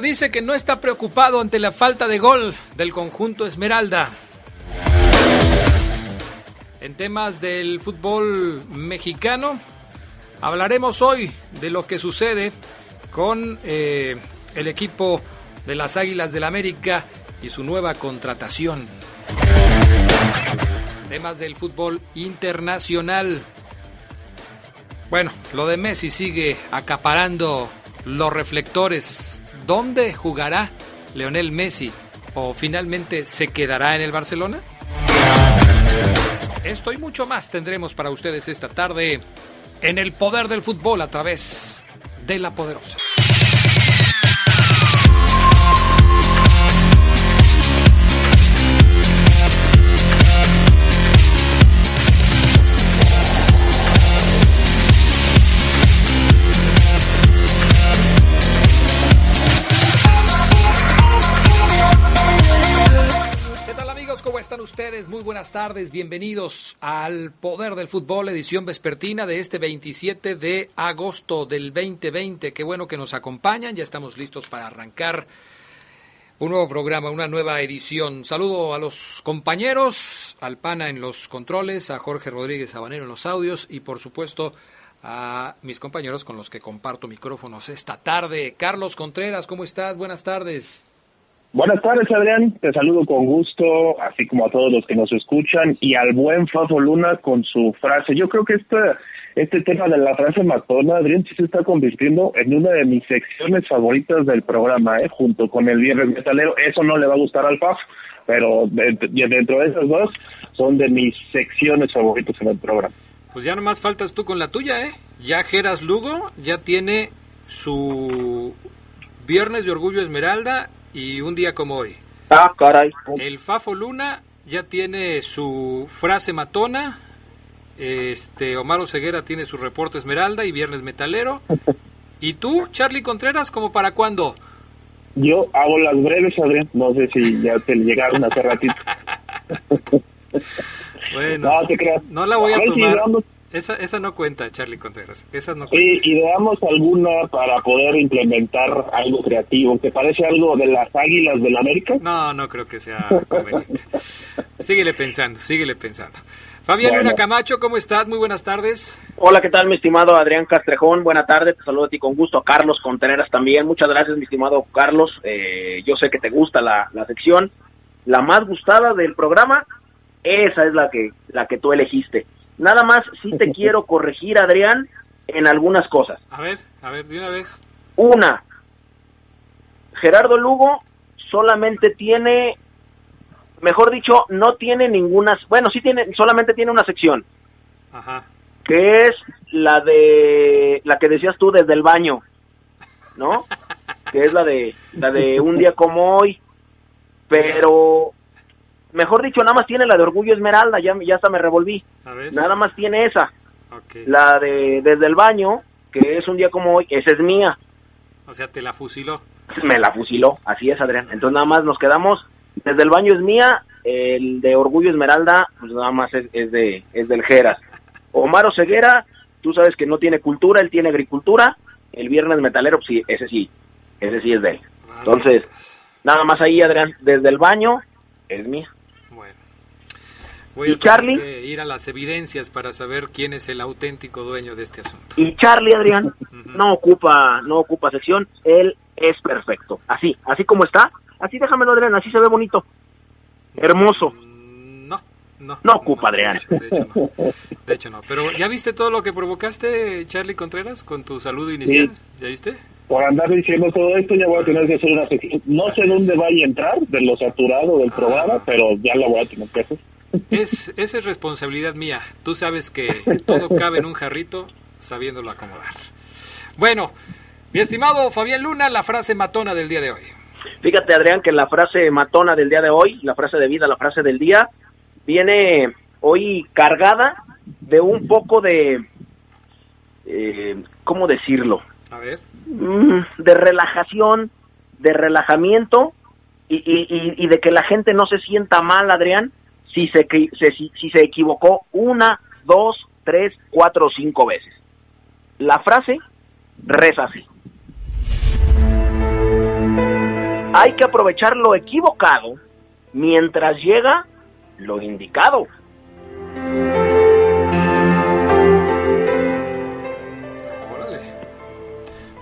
Dice que no está preocupado ante la falta de gol del conjunto Esmeralda. En temas del fútbol mexicano, hablaremos hoy de lo que sucede con eh, el equipo de las Águilas del América y su nueva contratación. Temas del fútbol internacional. Bueno, lo de Messi sigue acaparando los reflectores. ¿Dónde jugará Leonel Messi? ¿O finalmente se quedará en el Barcelona? Esto y mucho más tendremos para ustedes esta tarde en el poder del fútbol a través de la poderosa. Ustedes? Muy buenas tardes, bienvenidos al Poder del Fútbol, edición vespertina de este 27 de agosto del 2020. Qué bueno que nos acompañan, ya estamos listos para arrancar un nuevo programa, una nueva edición. Saludo a los compañeros, al PANA en los controles, a Jorge Rodríguez Sabanero en los audios y por supuesto a mis compañeros con los que comparto micrófonos esta tarde. Carlos Contreras, ¿cómo estás? Buenas tardes. Buenas tardes, Adrián. Te saludo con gusto, así como a todos los que nos escuchan, y al buen Fafo Luna con su frase. Yo creo que este, este tema de la frase matona, Adrián, sí se está convirtiendo en una de mis secciones favoritas del programa, ¿eh? junto con el Viernes Metalero. Eso no le va a gustar al Faf, pero dentro de esas dos son de mis secciones favoritas en el programa. Pues ya nomás faltas tú con la tuya, ¿eh? Ya Geras Lugo ya tiene su Viernes de Orgullo Esmeralda y un día como hoy. Ah, caray. El Fafo Luna ya tiene su frase matona. Este Omar Ceguera tiene su reporte Esmeralda y Viernes Metalero. ¿Y tú, Charlie Contreras, como para cuándo? Yo hago las breves, Adrián. No sé si ya te llegaron hace ratito. bueno, no, te creas. no la voy a, tomar. Esa, esa no cuenta, Charlie Contreras. Esa no cuenta. Sí, y veamos alguna para poder implementar algo creativo. ¿Te parece algo de las águilas del América? No, no creo que sea conveniente. síguele pensando, síguele pensando. Fabián Luna Camacho, ¿cómo estás? Muy buenas tardes. Hola, ¿qué tal, mi estimado Adrián Castrejón? Buenas tardes, te saludo a ti con gusto. A Carlos Contreras también. Muchas gracias, mi estimado Carlos. Eh, yo sé que te gusta la, la sección. La más gustada del programa, esa es la que, la que tú elegiste. Nada más sí te quiero corregir, Adrián, en algunas cosas. A ver, a ver, de una vez. Una, Gerardo Lugo solamente tiene, mejor dicho, no tiene ninguna, bueno, sí tiene, solamente tiene una sección. Ajá. Que es la de, la que decías tú desde el baño, ¿no? que es la de, la de un día como hoy. Pero mejor dicho, nada más tiene la de Orgullo Esmeralda, ya, ya hasta me revolví. Nada más tiene esa. La de Desde el Baño, que es un día como hoy, esa es mía. O sea, te la fusiló. Me la fusiló, así es, Adrián. Entonces nada más nos quedamos, Desde el Baño es mía, el de Orgullo Esmeralda, pues nada más es, de, es del Geras. Omar Ceguera, tú sabes que no tiene cultura, él tiene agricultura. El Viernes Metalero, pues sí, ese sí, ese sí es de él. Entonces, nada más ahí, Adrián, Desde el Baño es mía. Voy a Charlie? ir a las evidencias para saber quién es el auténtico dueño de este asunto. Y Charlie, Adrián, no ocupa no ocupa sección, él es perfecto. Así, así como está, así déjamelo, Adrián, así se ve bonito. Hermoso. Mm, no, no. No ocupa, Adrián. De hecho, no. De hecho, no. Pero ¿ya viste todo lo que provocaste, Charlie Contreras, con tu saludo inicial? ¿Ya viste? Por andar diciendo todo esto, ya voy a tener que hacer una sección. No sé dónde vaya a entrar, de lo saturado del ah. programa, pero ya la voy a tener que hacer. Es, esa es responsabilidad mía. Tú sabes que todo cabe en un jarrito sabiéndolo acomodar. Bueno, mi estimado Fabián Luna, la frase matona del día de hoy. Fíjate, Adrián, que la frase matona del día de hoy, la frase de vida, la frase del día, viene hoy cargada de un poco de, eh, ¿cómo decirlo? A ver. Mm, de relajación, de relajamiento y, y, y, de que la gente no se sienta mal, Adrián, si se, si, si se equivocó una, dos, tres, cuatro o cinco veces. La frase reza así. Hay que aprovechar lo equivocado mientras llega lo indicado. Órale.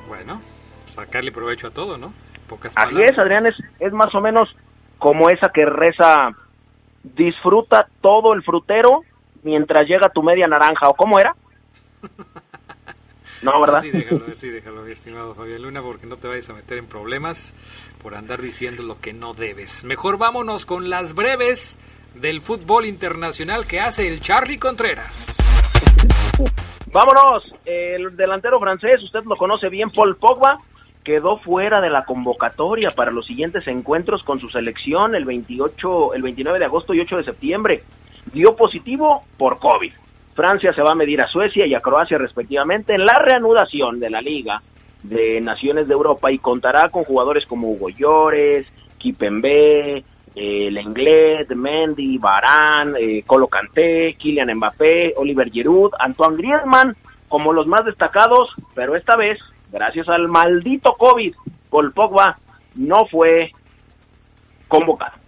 Bueno, sacarle provecho a todo, ¿no? Pocas palabras. Así es, Adrián, es, es más o menos como esa que reza, disfruta todo el frutero mientras llega tu media naranja, ¿o cómo era? No, ¿verdad? Sí, déjalo, sí, déjalo, mi estimado Fabián Luna, porque no te vayas a meter en problemas por andar diciendo lo que no debes. Mejor vámonos con las breves del fútbol internacional que hace el Charlie Contreras. Vámonos, el delantero francés, usted lo conoce bien, Paul Pogba, quedó fuera de la convocatoria para los siguientes encuentros con su selección el 28, el 29 de agosto y 8 de septiembre. Dio positivo por COVID. Francia se va a medir a Suecia y a Croacia respectivamente en la reanudación de la Liga de Naciones de Europa y contará con jugadores como Hugo Llores, Kipembe, eh, Lenglet, Mendy, Barán, eh, Colo Canté, Kylian Mbappé, Oliver Giroud, Antoine Griezmann como los más destacados, pero esta vez, gracias al maldito COVID, Paul no fue convocado.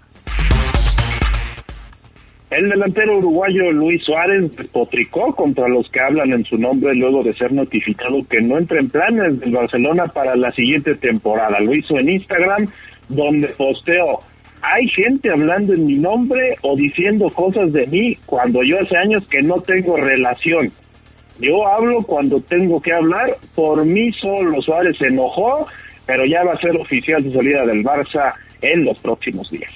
El delantero uruguayo Luis Suárez potricó contra los que hablan en su nombre luego de ser notificado que no entra en planes del Barcelona para la siguiente temporada. Lo hizo en Instagram, donde posteó, hay gente hablando en mi nombre o diciendo cosas de mí cuando yo hace años que no tengo relación. Yo hablo cuando tengo que hablar, por mí solo Suárez se enojó, pero ya va a ser oficial su salida del Barça en los próximos días.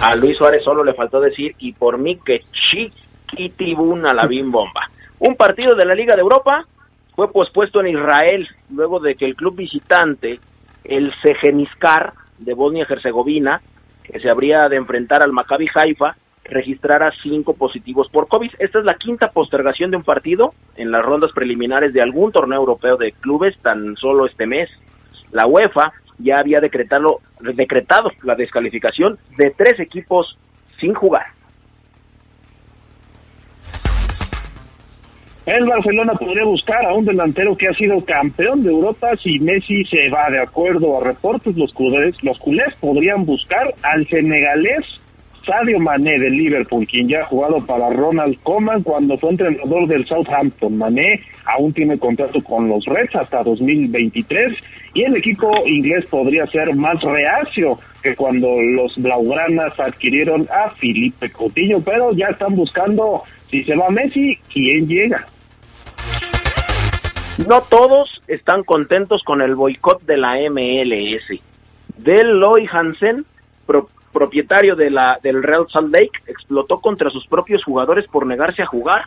A Luis Suárez solo le faltó decir, y por mí que chiquitibuna la bim bomba. Un partido de la Liga de Europa fue pospuesto en Israel luego de que el club visitante, el Sejeniskar de Bosnia-Herzegovina, que se habría de enfrentar al Maccabi Haifa, registrara cinco positivos por COVID. Esta es la quinta postergación de un partido en las rondas preliminares de algún torneo europeo de clubes tan solo este mes. La UEFA ya había decretado, decretado la descalificación de tres equipos sin jugar. El Barcelona podría buscar a un delantero que ha sido campeón de Europa si Messi se va de acuerdo a reportes. Los culés, los culés podrían buscar al senegalés Sadio Mané del Liverpool, quien ya ha jugado para Ronald Koeman cuando fue entrenador del Southampton. Mané aún tiene contrato con los Reds hasta 2023 y el equipo inglés podría ser más reacio que cuando los Blaugranas adquirieron a Felipe Coutinho, pero ya están buscando si se va Messi, quién llega. No todos están contentos con el boicot de la MLS. Del Loy Hansen, propietario de la, del Real Salt Lake, explotó contra sus propios jugadores por negarse a jugar.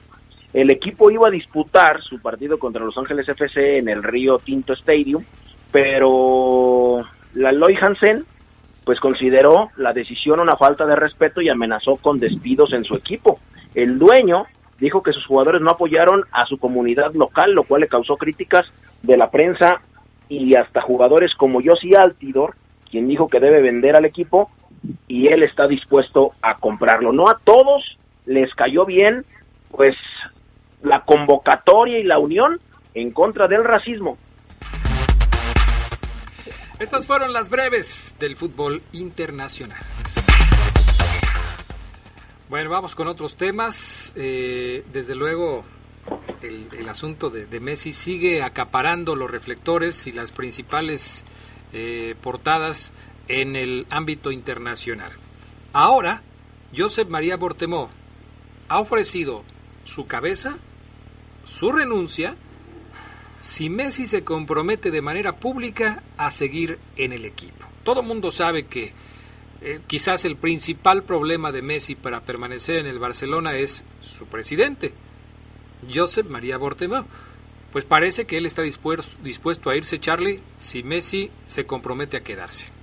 El equipo iba a disputar su partido contra Los Ángeles FC en el Río Tinto Stadium, pero la Loy Hansen pues consideró la decisión una falta de respeto y amenazó con despidos en su equipo. El dueño dijo que sus jugadores no apoyaron a su comunidad local, lo cual le causó críticas de la prensa y hasta jugadores como Josie Altidor, quien dijo que debe vender al equipo y él está dispuesto a comprarlo. No a todos les cayó bien, pues la convocatoria y la unión en contra del racismo. Estas fueron las breves del fútbol internacional. Bueno, vamos con otros temas. Eh, desde luego, el, asunto de, Messi sigue acaparando los reflectores y las principales eh, portadas en el ámbito internacional. Ahora, Josep María Bortemó ha ofrecido su cabeza, su renuncia, si Messi se compromete de manera pública a seguir en el equipo. Todo mundo sabe que eh, quizás el principal problema de Messi para permanecer en el Barcelona es su presidente, Josep María Bortemó. pues parece que él está dispuesto, dispuesto a irse, Charlie, si Messi se compromete a quedarse.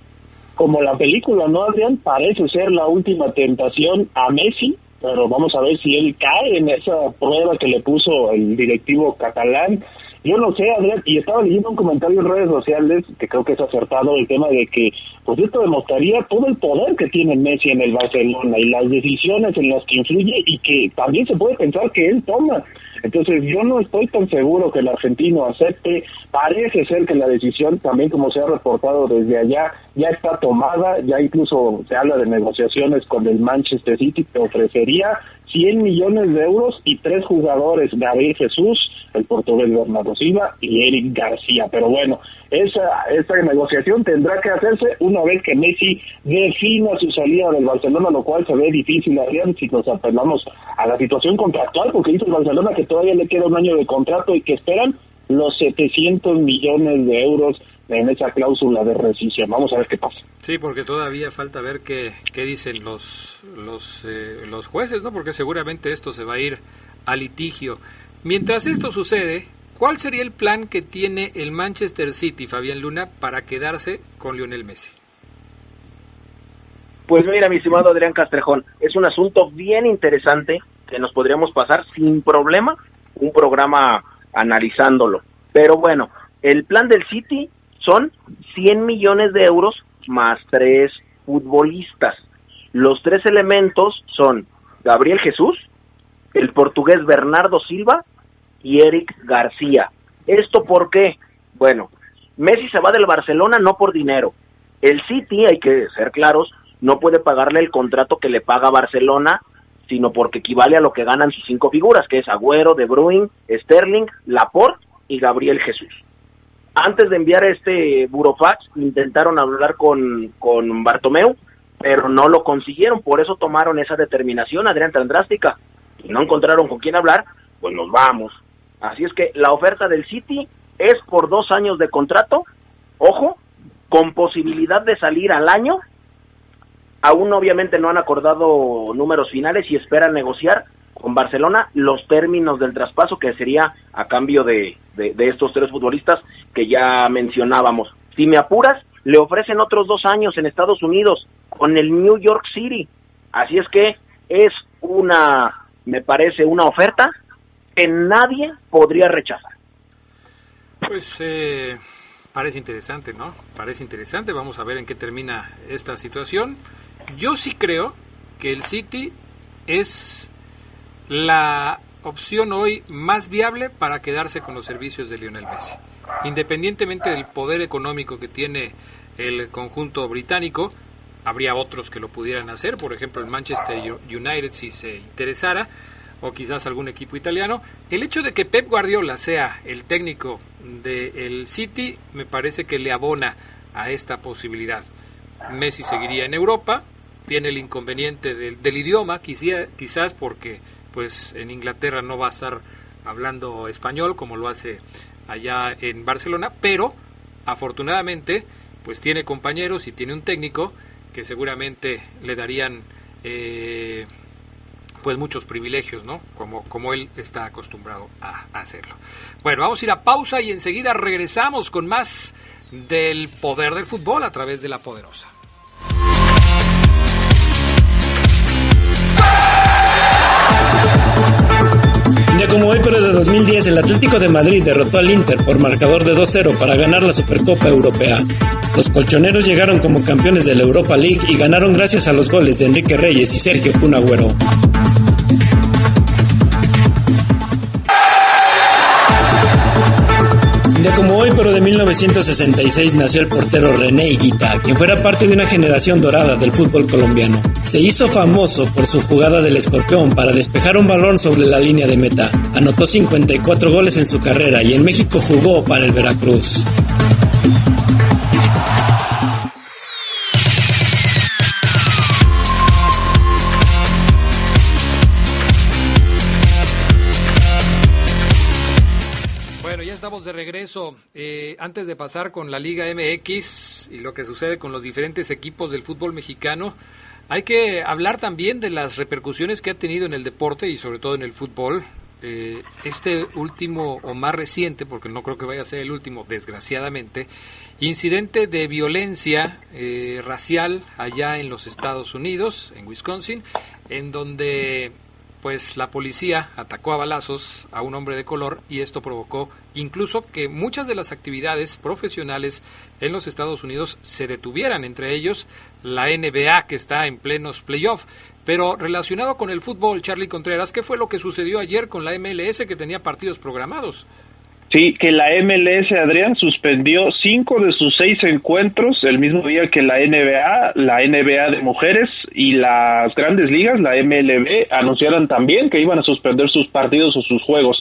Como la película, ¿no, Adrián? Parece ser la última tentación a Messi, pero vamos a ver si él cae en esa prueba que le puso el directivo catalán. Yo no sé, Adrián, y estaba leyendo un comentario en redes sociales que creo que es acertado el tema de que, pues esto demostraría todo el poder que tiene Messi en el Barcelona y las decisiones en las que influye y que también se puede pensar que él toma. Entonces yo no estoy tan seguro que el argentino acepte. Parece ser que la decisión, también como se ha reportado desde allá, ya está tomada, ya incluso se habla de negociaciones con el Manchester City que ofrecería 100 millones de euros y tres jugadores, Gabriel Jesús, el portugués Bernardo Silva y Eric García. Pero bueno, esa, esa negociación tendrá que hacerse una vez que Messi defina su salida del Barcelona, lo cual se ve difícil, Adrián, si nos apelamos a la situación contractual, porque dice el Barcelona que todavía le queda un año de contrato y que esperan los 700 millones de euros en esa cláusula de rescisión. Vamos a ver qué pasa. Sí, porque todavía falta ver qué, qué dicen los, los, eh, los jueces, ¿no? Porque seguramente esto se va a ir a litigio. Mientras esto sucede, ¿cuál sería el plan que tiene el Manchester City, Fabián Luna, para quedarse con Lionel Messi? Pues mira, mi estimado Adrián Castrejón, es un asunto bien interesante que nos podríamos pasar sin problema un programa analizándolo. Pero bueno, el plan del City son 100 millones de euros más tres futbolistas. Los tres elementos son Gabriel Jesús, el portugués Bernardo Silva y Eric García. ¿Esto por qué? Bueno, Messi se va del Barcelona no por dinero. El City, hay que ser claros, no puede pagarle el contrato que le paga Barcelona, sino porque equivale a lo que ganan sus cinco figuras, que es Agüero, De Bruyne, Sterling, Laporte y Gabriel Jesús. Antes de enviar este burofax, intentaron hablar con, con Bartomeu, pero no lo consiguieron, por eso tomaron esa determinación, Adrián, tan drástica, y no encontraron con quién hablar, pues nos vamos. Así es que la oferta del City es por dos años de contrato, ojo, con posibilidad de salir al año. Aún obviamente no han acordado números finales y esperan negociar con Barcelona los términos del traspaso que sería a cambio de, de, estos tres futbolistas que ya mencionábamos. Si me apuras, le ofrecen otros dos años en Estados Unidos con el New York City. Así es que es una, me parece, una oferta que nadie podría rechazar. Pues eh, parece interesante, ¿no? Parece interesante. Vamos a ver en qué termina esta situación. Yo sí creo que el City es la opción hoy más viable para quedarse con los servicios de Lionel Messi. Independientemente del poder económico que tiene el conjunto británico, habría otros que lo pudieran hacer, por ejemplo el Manchester United si se interesara, o quizás algún equipo italiano. El hecho de que Pep Guardiola sea el técnico del City me parece que le abona a esta posibilidad. Messi seguiría en Europa, tiene el inconveniente del, del idioma, quizás porque pues en Inglaterra no va a estar hablando español como lo hace allá en Barcelona, pero afortunadamente pues tiene compañeros y tiene un técnico que seguramente le darían eh, pues muchos privilegios, ¿no? Como, como él está acostumbrado a, hacerlo. Bueno, vamos a ir a pausa y enseguida regresamos con más del poder del fútbol a través de la poderosa. Como hoy, pero de 2010, el Atlético de Madrid derrotó al Inter por marcador de 2-0 para ganar la Supercopa Europea. Los colchoneros llegaron como campeones de la Europa League y ganaron gracias a los goles de Enrique Reyes y Sergio Cunagüero. Hoy, pero de 1966, nació el portero René Higuita, quien fuera parte de una generación dorada del fútbol colombiano. Se hizo famoso por su jugada del escorpión para despejar un balón sobre la línea de meta. Anotó 54 goles en su carrera y en México jugó para el Veracruz. De regreso. Eh, antes de pasar con la Liga MX y lo que sucede con los diferentes equipos del fútbol mexicano, hay que hablar también de las repercusiones que ha tenido en el deporte y sobre todo en el fútbol eh, este último o más reciente, porque no creo que vaya a ser el último, desgraciadamente, incidente de violencia eh, racial allá en los Estados Unidos, en Wisconsin, en donde pues la policía atacó a balazos a un hombre de color y esto provocó incluso que muchas de las actividades profesionales en los Estados Unidos se detuvieran, entre ellos la NBA que está en plenos playoffs. Pero relacionado con el fútbol, Charlie Contreras, ¿qué fue lo que sucedió ayer con la MLS que tenía partidos programados? Sí, que la MLS, Adrián, suspendió cinco de sus seis encuentros el mismo día que la NBA, la NBA de mujeres y las grandes ligas, la MLB, anunciaron también que iban a suspender sus partidos o sus juegos.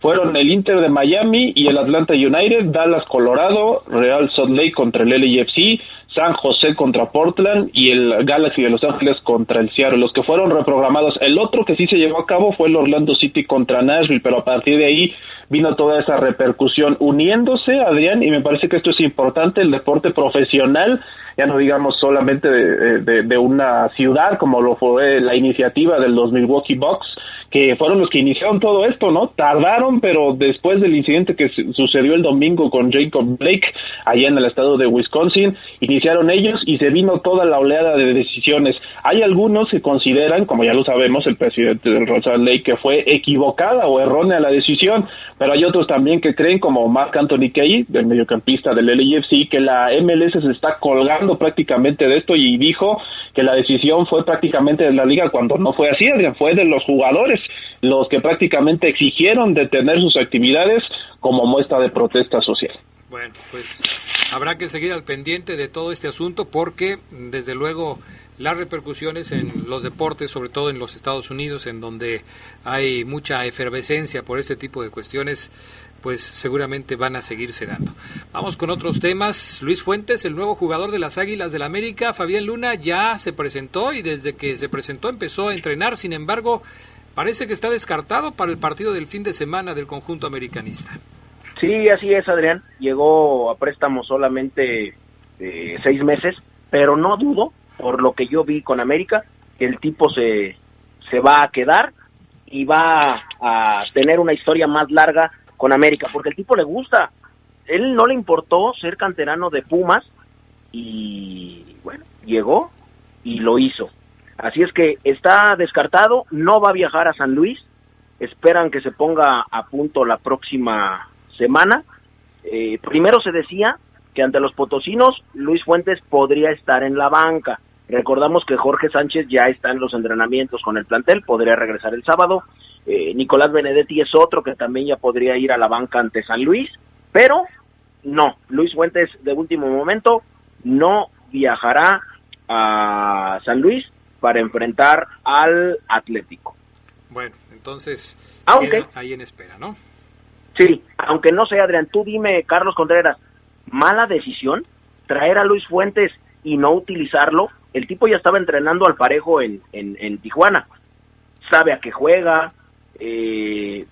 Fueron el Inter de Miami y el Atlanta United, Dallas, Colorado, Real Salt Lake contra el LAFC, San José contra Portland y el Galaxy de Los Ángeles contra el Seattle, los que fueron reprogramados. El otro que sí se llevó a cabo fue el Orlando City contra Nashville, pero a partir de ahí vino toda esa repercusión uniéndose, Adrián, y me parece que esto es importante, el deporte profesional, ya no digamos solamente de, una ciudad como lo fue la iniciativa de los Milwaukee Bucks, que fueron los que iniciaron todo esto, ¿no? Tardaron, pero después del incidente que sucedió el domingo con Jacob Blake allá en el estado de Wisconsin, ellos y se vino toda la oleada de decisiones. Hay algunos que consideran, como ya lo sabemos, el presidente del Rosal Lake, que fue equivocada o errónea la decisión, pero hay otros también que creen, como Mark Anthony Kay, del mediocampista del LAFC, que la MLS se está colgando prácticamente de esto y dijo que la decisión fue prácticamente de la liga cuando no fue así, fue de los jugadores los que prácticamente exigieron detener sus actividades como muestra de protesta social. Bueno, pues habrá que seguir al pendiente de todo este asunto porque desde luego las repercusiones en los deportes, sobre todo en los Estados Unidos, en donde hay mucha efervescencia por este tipo de cuestiones, pues seguramente van a seguirse dando. Vamos con otros temas. Luis Fuentes, el nuevo jugador de las Águilas del la América, Fabián Luna, ya se presentó y desde que se presentó empezó a entrenar. Sin embargo, parece que está descartado para el partido del fin de semana del conjunto americanista. Sí, así es, Adrián. Llegó a préstamo solamente eh, seis meses, pero no dudo, por lo que yo vi con América, que el tipo se, se va a quedar y va a tener una historia más larga con América, porque el tipo le gusta. Él no le importó ser canterano de Pumas y bueno, llegó y lo hizo. Así es que está descartado, no va a viajar a San Luis, esperan que se ponga a punto la próxima semana. Eh, primero se decía que ante los potosinos Luis Fuentes podría estar en la banca. Recordamos que Jorge Sánchez ya está en los entrenamientos con el plantel, podría regresar el sábado. Eh, Nicolás Benedetti es otro que también ya podría ir a la banca ante San Luis, pero no, Luis Fuentes de último momento no viajará a San Luis para enfrentar al Atlético. Bueno, entonces aunque, ahí en espera, ¿no? Sí, aunque no sé, Adrián, tú dime, Carlos Contreras, mala decisión traer a Luis Fuentes y no utilizarlo. El tipo ya estaba entrenando al parejo en, en, Tijuana. Sabe a qué juega. Eh,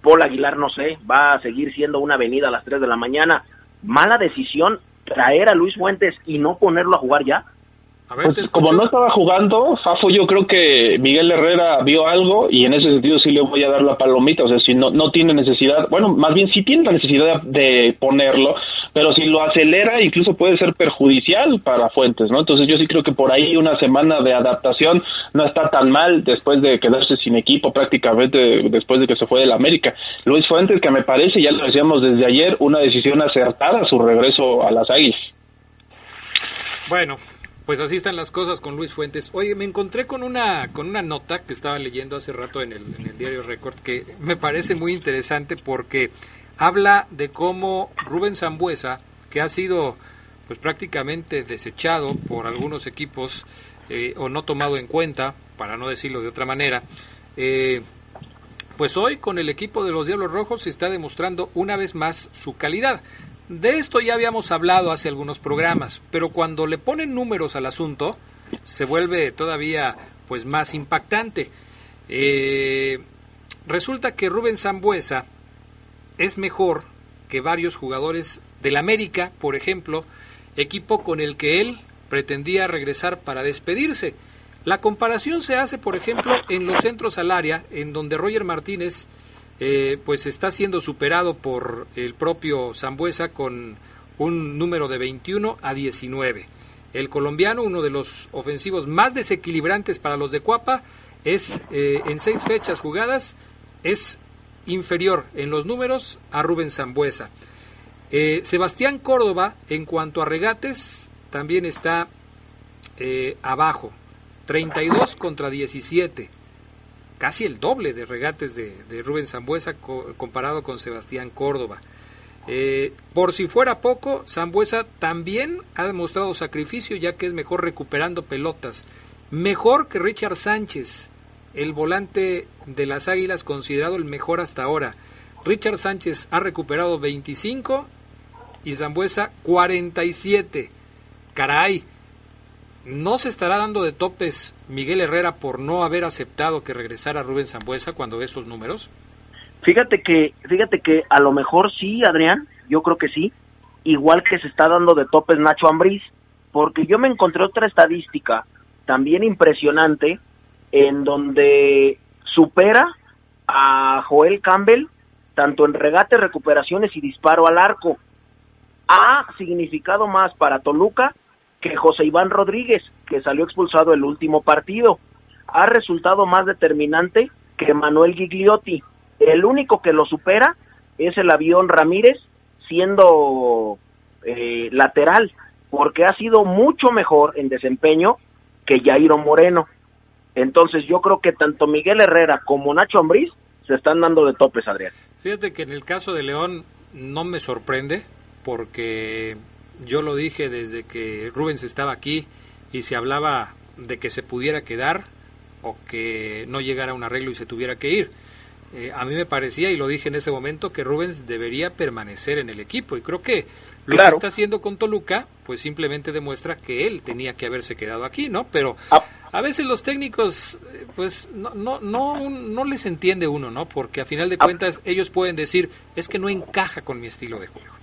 Paul Aguilar, no sé, va a seguir siendo una avenida a las 3 de la mañana. Mala decisión traer a Luis Fuentes y no ponerlo a jugar ya. Pues, como no estaba jugando, Fafo, yo creo que Miguel Herrera vio algo y en ese sentido sí le voy a dar la palomita. O sea, si no, no tiene necesidad, bueno, más bien sí tiene la necesidad de ponerlo, pero si lo acelera, incluso puede ser perjudicial para Fuentes, ¿no? Entonces yo sí creo que por ahí una semana de adaptación no está tan mal después de quedarse sin equipo prácticamente después de que se fue del América. Luis Fuentes, que me parece, ya lo decíamos desde ayer, una decisión acertada su regreso a las Águilas. Bueno, pues así están las cosas con Luis Fuentes. Oye, me encontré con una, con una nota que estaba leyendo hace rato en el, en el diario Record que me parece muy interesante porque habla de cómo Rubén Zambuesa, que ha sido pues prácticamente desechado por algunos equipos eh, o no tomado en cuenta, para no decirlo de otra manera, eh, pues hoy con el equipo de los Diablos Rojos se está demostrando una vez más su calidad. De esto ya habíamos hablado hace algunos programas, pero cuando le ponen números al asunto, se vuelve todavía pues más impactante. Eh, resulta que Rubén Zambuesa es mejor que varios jugadores del América, por ejemplo, equipo con el que él pretendía regresar para despedirse. La comparación se hace, por ejemplo, en los centros al área, en donde Roger Martínez eh, pues está siendo superado por el propio Zambuesa con un número de 21 a 19. El colombiano, uno de los ofensivos más desequilibrantes para los de Cuapa, es eh, en seis fechas jugadas es inferior en los números a Rubén Zambuesa. Eh, Sebastián Córdoba, en cuanto a regates, también está eh, abajo, 32 contra 17, casi el doble de regates de, Rubén Zambuesa comparado con Sebastián Córdoba. Eh, por si fuera poco, Zambuesa también ha demostrado sacrificio ya que es mejor recuperando pelotas, mejor que Richard Sánchez, el volante de las Águilas considerado el mejor hasta ahora. Richard Sánchez ha recuperado 25 y Zambuesa 47. Caray, ¿no se estará dando de topes Miguel Herrera por no haber aceptado que regresara Rubén Zambuesa cuando ve estos números? Fíjate que, fíjate que a lo mejor sí, Adrián, yo creo que sí, igual que se está dando de topes Nacho Ambriz, porque yo me encontré otra estadística también impresionante en donde supera a Joel Campbell tanto en regate, recuperaciones y disparo al arco. Ha significado más para Toluca que José Iván Rodríguez, que salió expulsado el último partido. Ha resultado más determinante que Manuel Gigliotti. El único que lo supera es el avión Ramírez, siendo eh, lateral, porque ha sido mucho mejor en desempeño que Jairo Moreno. Entonces yo creo que tanto Miguel Herrera como Nacho Ambriz se están dando de topes, Adrián. Fíjate que en el caso de León no me sorprende porque yo lo dije desde que Rubens estaba aquí y se hablaba de que se pudiera quedar o que no llegara a un arreglo y se tuviera que ir. Eh, a mí me parecía, y lo dije en ese momento, que Rubens debería permanecer en el equipo. Y creo que lo que está haciendo con Toluca, pues simplemente demuestra que él tenía que haberse quedado aquí, ¿no? Pero ah, a veces los técnicos, eh, pues no, no, no, no les entiende uno, ¿no? Porque a final de ah. cuentas ellos pueden decir, es que no encaja con mi estilo de juego.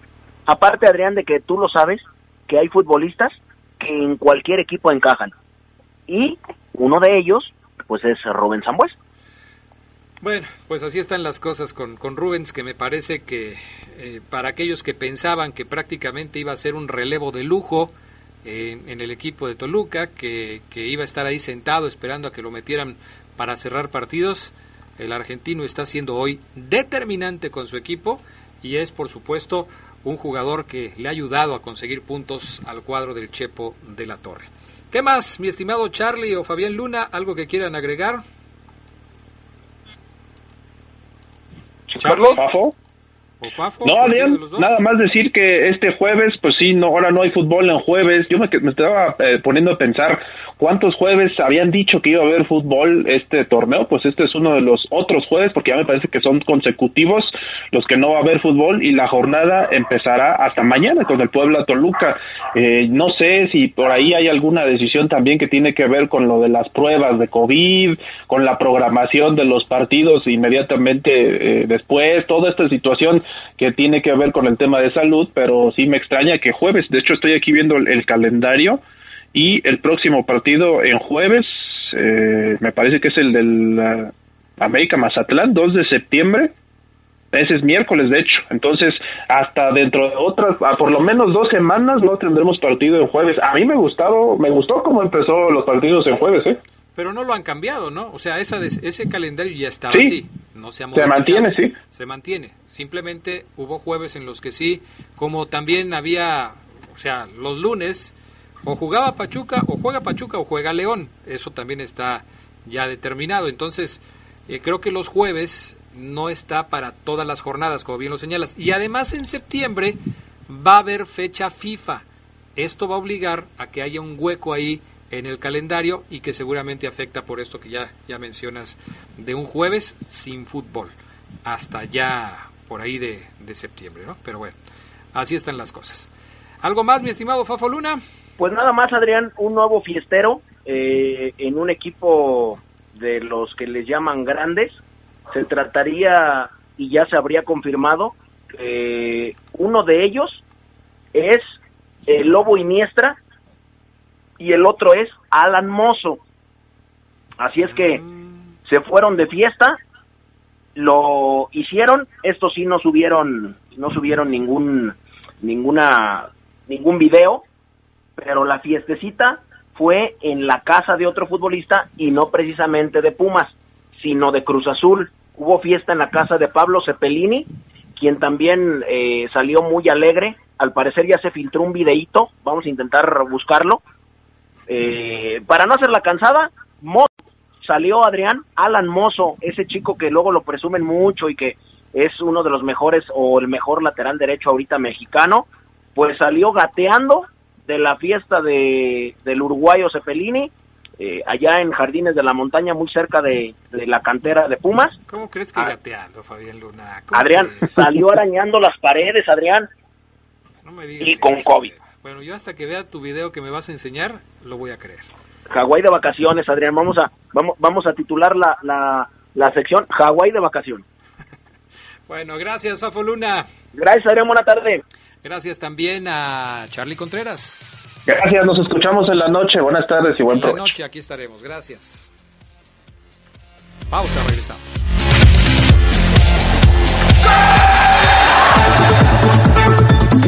Aparte, Adrián, de que tú lo sabes, que hay futbolistas que en cualquier equipo encajan. Y uno de ellos, pues es Rubén Sambues. Bueno, pues así están las cosas con, con Rubens, que me parece que eh, para aquellos que pensaban que prácticamente iba a ser un relevo de lujo, en, el equipo de Toluca, que, que iba a estar ahí sentado esperando a que lo metieran para cerrar partidos. El argentino está siendo hoy determinante con su equipo y es, por supuesto, un jugador que le ha ayudado a conseguir puntos al cuadro del Chepo de la Torre. ¿Qué más, mi estimado Charlie o Fabián Luna? ¿Algo que quieran agregar? Charlie. No, Adrián, nada más decir que este jueves, pues sí, no, ahora no hay fútbol en jueves. Yo me, me estaba eh, poniendo a pensar cuántos jueves habían dicho que iba a haber fútbol este torneo. Pues este es uno de los otros jueves, porque ya me parece que son consecutivos los que no va a haber fútbol y la jornada empezará hasta mañana con el Puebla Toluca. Eh, no sé si por ahí hay alguna decisión también que tiene que ver con lo de las pruebas de COVID, con la programación de los partidos inmediatamente eh, después, toda esta situación que tiene que ver con el tema de salud, pero sí me extraña que jueves, de hecho estoy aquí viendo el, calendario y el próximo partido en jueves, eh, me parece que es el del América Mazatlán, 2 de septiembre, ese es miércoles, de hecho. Entonces, hasta dentro de otras, por lo menos dos semanas no tendremos partido en jueves. A mí me gustado, me gustó cómo empezó los partidos en jueves, ¿eh? Pero no lo han cambiado, ¿no? O sea, esa ese calendario ya estaba así. No se, se mantiene, sí. Se mantiene. Simplemente hubo jueves en los que sí, como también había, o sea, los lunes, o jugaba Pachuca, o juega Pachuca, o juega León. Eso también está ya determinado. Entonces, eh, creo que los jueves no está para todas las jornadas, como bien lo señalas. Y además en septiembre va a haber fecha FIFA. Esto va a obligar a que haya un hueco ahí en el calendario y que seguramente afecta por esto que ya, ya mencionas de un jueves sin fútbol hasta ya por ahí de, septiembre, ¿no? Pero bueno, así están las cosas. ¿Algo más, mi estimado Fafo Luna? Pues nada más, Adrián, un nuevo fiestero eh, en un equipo de los que les llaman grandes. Se trataría, y ya se habría confirmado, eh, uno de ellos es el Lobo Iniestra, y el otro es Alan Mozo. Así es que se fueron de fiesta lo hicieron, estos sí no subieron, no subieron ningún, ninguna, ningún video, pero la fiestecita fue en la casa de otro futbolista y no precisamente de Pumas, sino de Cruz Azul. Hubo fiesta en la casa de Pablo Cepelini, quien también eh, salió muy alegre. Al parecer ya se filtró un videíto, vamos a intentar buscarlo. Eh, para no hacer la cansada, Mo salió Adrián Alan Mozo, ese chico que luego lo presumen mucho y que es uno de los mejores o el mejor lateral derecho ahorita mexicano, pues salió gateando de la fiesta de, del uruguayo Cepelini, eh, allá en Jardines de la Montaña, muy cerca de, la cantera de Pumas. ¿Cómo crees que ah. gateando, Fabián Luna? Adrián, salió arañando las paredes, Adrián. No me digas y con COVID. Bueno, yo hasta que vea tu video que me vas a enseñar, lo voy a creer. Hawái de vacaciones, Adrián. Vamos a vamos vamos a titular la, la, la sección Hawái de vacaciones. bueno, gracias, Fafo Luna. Gracias, Adrián. Buena tarde. Gracias también a Charlie Contreras. Gracias, nos escuchamos en la noche. Buenas tardes y buen provecho. En la noche aquí estaremos. Gracias. Pausa, regresamos.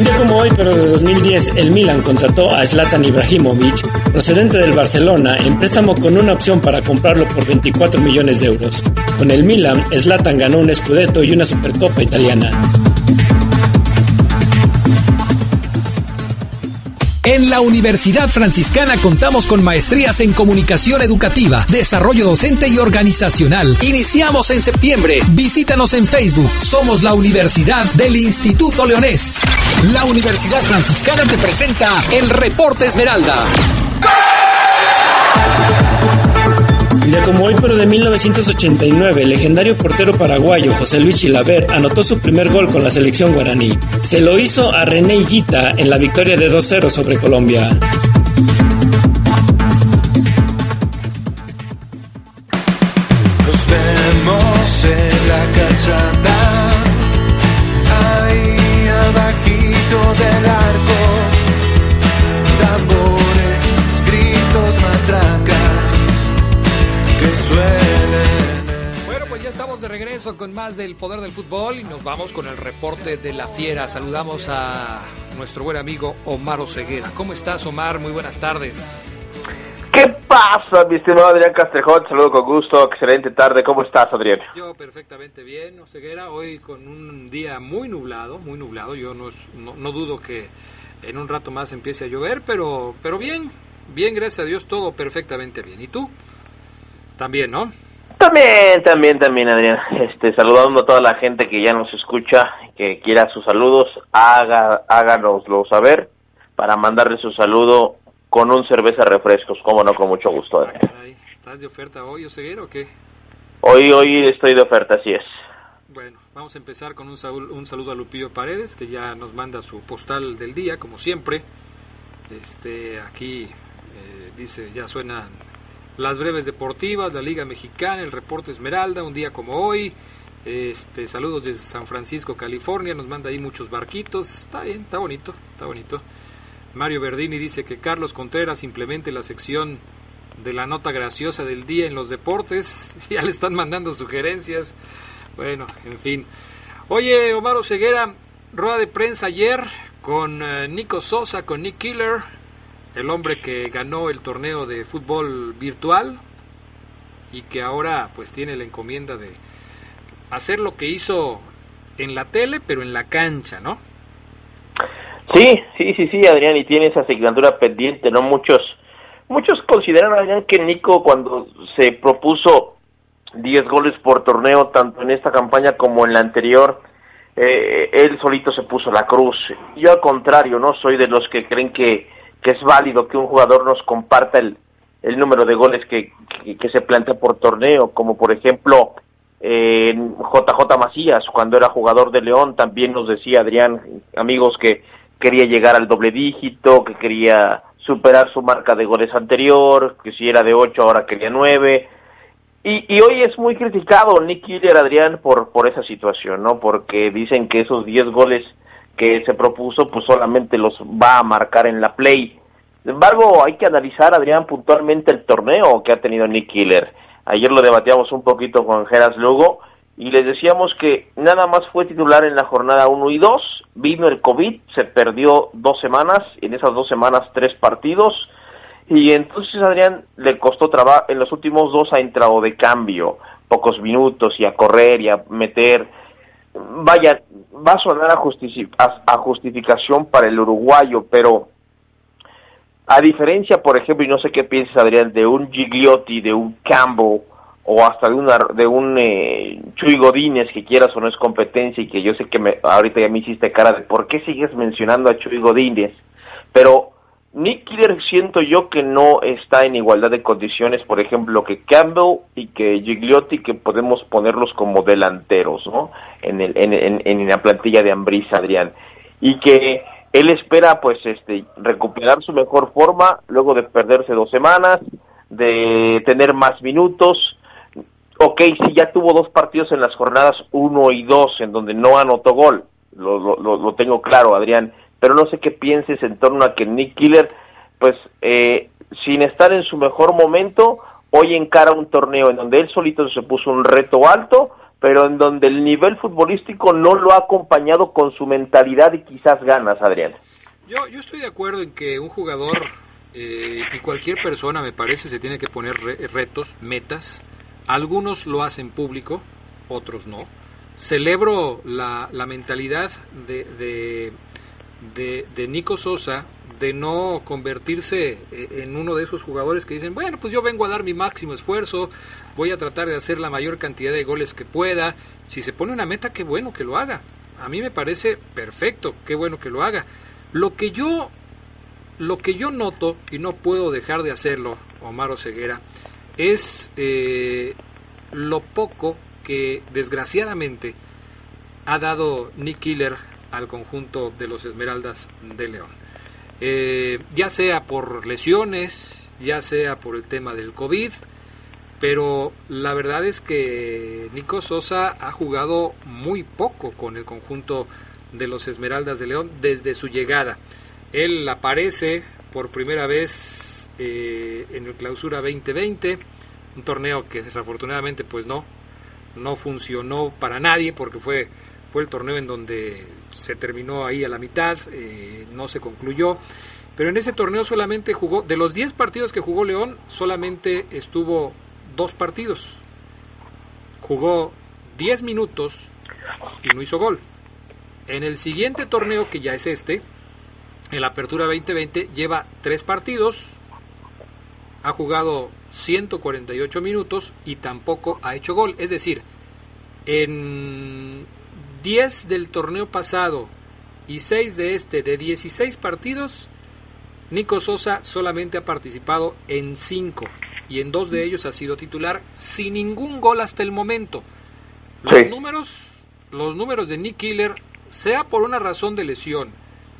Un día como hoy, pero de 2010, el Milan contrató a Zlatan Ibrahimovic, procedente del Barcelona, en préstamo con una opción para comprarlo por 24 millones de euros. Con el Milan, Zlatan ganó un Scudetto y una Supercopa italiana. En la Universidad Franciscana contamos con maestrías en comunicación educativa, desarrollo docente y organizacional. Iniciamos en septiembre. Visítanos en Facebook. Somos la Universidad del Instituto Leonés. La Universidad Franciscana te presenta el Reporte Esmeralda. Ya como hoy, pero de 1989, el legendario portero paraguayo José Luis Chilaver anotó su primer gol con la selección guaraní. Se lo hizo a René Higuita en la victoria de 2-0 sobre Colombia. Con más del poder del fútbol y nos vamos con el reporte de la fiera. Saludamos a nuestro buen amigo Omar Oseguera. ¿Cómo estás, Omar? Muy buenas tardes. ¿Qué pasa, mi estimado Adrián Castrejón? Saludo con gusto, excelente tarde. ¿Cómo estás, Adrián? Yo perfectamente bien, Oseguera. Hoy con un día muy nublado, muy nublado. Yo no, no, dudo que en un rato más empiece a llover, pero, pero bien, bien, gracias a Dios, todo perfectamente bien. ¿Y tú? También, ¿no? También, también, también, Adrián. Este, saludando a toda la gente que ya nos escucha, que quiera sus saludos, haga, háganoslo saber para mandarle su saludo con un cerveza refrescos, como no, con mucho gusto. Adrián. ¿Estás de oferta hoy, Oseguero, o qué? Hoy, hoy estoy de oferta, así es. Bueno, vamos a empezar con un, un saludo a Lupillo Paredes, que ya nos manda su postal del día, como siempre. Este, aquí eh, dice, ya suenan las breves deportivas, la Liga Mexicana, el reporte Esmeralda, un día como hoy. Este, saludos desde San Francisco, California, nos manda ahí muchos barquitos. Está bien, está bonito, está bonito. Mario Verdini dice que Carlos Contreras implemente la sección de la nota graciosa del día en los deportes. Ya le están mandando sugerencias. Bueno, en fin. Oye, Omar Ceguera, rueda de prensa ayer con eh, Nico Sosa, con Nick Killer, el hombre que ganó el torneo de fútbol virtual y que ahora pues tiene la encomienda de hacer lo que hizo en la tele, pero en la cancha, ¿no? Sí, sí, sí, sí, Adrián, y tiene esa asignatura pendiente, ¿no? Muchos, muchos consideran, Adrián, que Nico cuando se propuso 10 goles por torneo, tanto en esta campaña como en la anterior, eh, él solito se puso la cruz. Yo al contrario, ¿no? Soy de los que creen que que es válido que un jugador nos comparta el, el número de goles que, que, se plantea por torneo, como por ejemplo eh, JJ Macías, cuando era jugador de León, también nos decía Adrián, amigos, que quería llegar al doble dígito, que quería superar su marca de goles anterior, que si era de 8 ahora quería 9. Y, y hoy es muy criticado Nick Killer, Adrián, por, por esa situación, ¿no? Porque dicen que esos 10 goles que se propuso, pues solamente los va a marcar en la play. Sin embargo, hay que analizar, Adrián, puntualmente el torneo que ha tenido Nick Killer. Ayer lo debatíamos un poquito con Geras Lugo y les decíamos que nada más fue titular en la jornada 1 y 2, vino el COVID, se perdió dos semanas, en esas dos semanas tres partidos, y entonces Adrián le costó trabajo, en los últimos dos ha entrado de cambio, pocos minutos y a correr y a meter, vaya, va a sonar a, a justificación para el uruguayo, pero a diferencia, por ejemplo, y no sé qué piensas Adrián, de un Gigliotti, de un Campbell, o hasta de, una, de un eh, Chuy Godínez que quieras o no es competencia y que yo sé que me, ahorita ya me hiciste cara de por qué sigues mencionando a Chuy Godínez, pero Nick Killer siento yo que no está en igualdad de condiciones, por ejemplo, que Campbell y que Gigliotti, que podemos ponerlos como delanteros, ¿no? En, el, en, en, la plantilla de Ambris, Adrián. Y que él espera, pues, este, recuperar su mejor forma luego de perderse dos semanas, de tener más minutos, ok, sí, ya tuvo dos partidos en las jornadas 1 y 2 en donde no anotó gol, lo, lo, lo, tengo claro, Adrián, pero no sé qué pienses en torno a que Nick Killer, pues, eh, sin estar en su mejor momento, hoy encara un torneo en donde él solito se puso un reto alto, pero en donde el nivel futbolístico no lo ha acompañado con su mentalidad y quizás ganas, Adrián. Yo, yo estoy de acuerdo en que un jugador eh, y cualquier persona, me parece, se tiene que poner retos, metas, algunos lo hacen público, otros no. Celebro la, la mentalidad de, de, de, Nico Sosa de no convertirse eh, en uno de esos jugadores que dicen, bueno, pues yo vengo a dar mi máximo esfuerzo, voy a tratar de hacer la mayor cantidad de goles que pueda. Si se pone una meta, qué bueno que lo haga. A mí me parece perfecto, qué bueno que lo haga. Lo que yo, lo que yo noto, y no puedo dejar de hacerlo, Omar Ceguera, es eh, lo poco que desgraciadamente ha dado Nick Killer al conjunto de los Esmeraldas de León. Eh, ya sea por lesiones, ya sea por el tema del COVID, pero la verdad es que Nico Sosa ha jugado muy poco con el conjunto de los Esmeraldas de León desde su llegada. Él aparece por primera vez eh, en el Clausura 2020, un torneo que desafortunadamente pues no, no funcionó para nadie porque fue, fue el torneo en donde se terminó ahí a la mitad, eh, no se concluyó. Pero en ese torneo solamente jugó, de los 10 partidos que jugó León, solamente estuvo dos partidos. Jugó 10 minutos y no hizo gol. En el siguiente torneo, que ya es este, en la Apertura 2020, lleva tres partidos, ha jugado 148 minutos y tampoco ha hecho gol. Es decir, en 10 del torneo pasado y 6 de este, de 16 partidos, Nico Sosa solamente ha participado en 5 y en dos de ellos ha sido titular sin ningún gol hasta el momento. Los números, los números de Nick Killer, sea por una razón de lesión,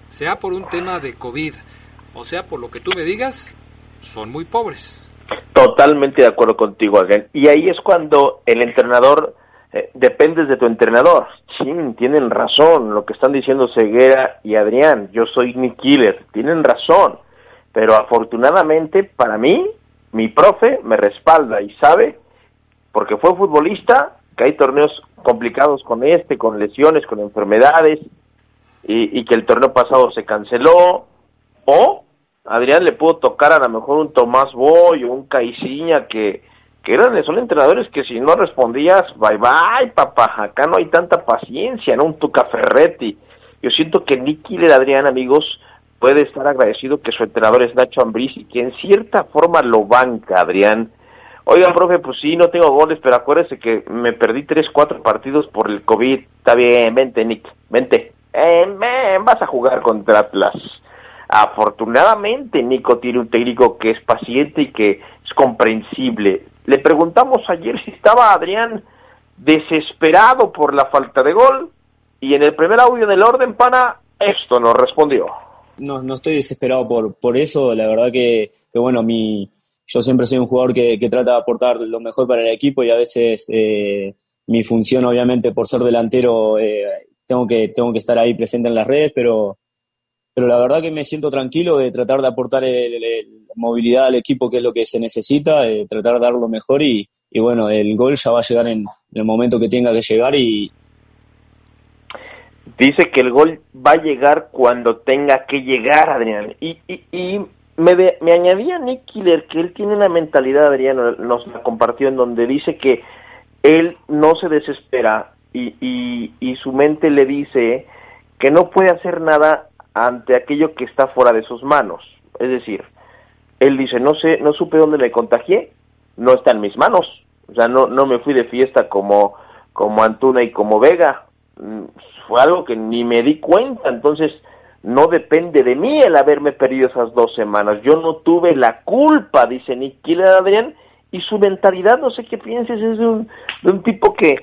sea por un tema de COVID, o sea por lo que tú me digas, son muy pobres. Totalmente de acuerdo contigo, Adrián. Y ahí es cuando el entrenador, eh, dependes de tu entrenador. Sí, tienen razón lo que están diciendo Ceguera y Adrián. Yo soy Nick Killer, tienen razón. Pero afortunadamente para mí, mi profe me respalda y sabe, porque fue futbolista, que hay torneos complicados con este, con lesiones, con enfermedades, y, y que el torneo pasado se canceló, o Adrián le pudo tocar a lo mejor un Tomás Boy o un Caiciña que, que eran, son entrenadores que si no respondías, bye bye, papá, acá no hay tanta paciencia, ¿no? Un Tuca Ferretti. Yo siento que Nicky de Adrián, amigos, puede estar agradecido que su entrenador es Nacho Ambriz y que en cierta forma lo banca, Adrián. Oigan, profe, pues sí, no tengo goles, pero acuérdese que me perdí tres, cuatro partidos por el COVID. Está bien, vente, Nick, vente. Eh, vas a jugar contra Atlas. Afortunadamente, Nico tiene un técnico que es paciente y que es comprensible. Le preguntamos ayer si estaba Adrián desesperado por la falta de gol y en el primer audio del orden, pana, esto nos respondió. No, no estoy desesperado por, por eso, la verdad que, que bueno, mi, yo siempre soy un jugador que, trata de aportar lo mejor para el equipo y a veces eh, mi función, obviamente, por ser delantero, eh, tengo, que, tengo que estar ahí presente en las redes, pero, pero la verdad que me siento tranquilo de tratar de aportar el, movilidad al equipo, que es lo que se necesita, de tratar de dar lo mejor y, bueno, el gol ya va a llegar en, el momento que tenga que llegar y... Dice que el gol va a llegar cuando tenga que llegar, Adrián. Y, y, me, me añadía Nick Killer que él tiene una mentalidad, Adrián, nos la compartió, en donde dice que él no se desespera y, y, y su mente le dice que no puede hacer nada ante aquello que está fuera de sus manos. Es decir, él dice, no sé, no supe dónde me contagié, no está en mis manos. O sea, no, no me fui de fiesta como, como Antuna y como Vega. Mm, fue algo que ni me di cuenta. Entonces, no depende de mí el haberme perdido esas dos semanas. Yo no tuve la culpa, dice Nick Adrián, y su mentalidad, no sé qué pienses, es de un, de un tipo que,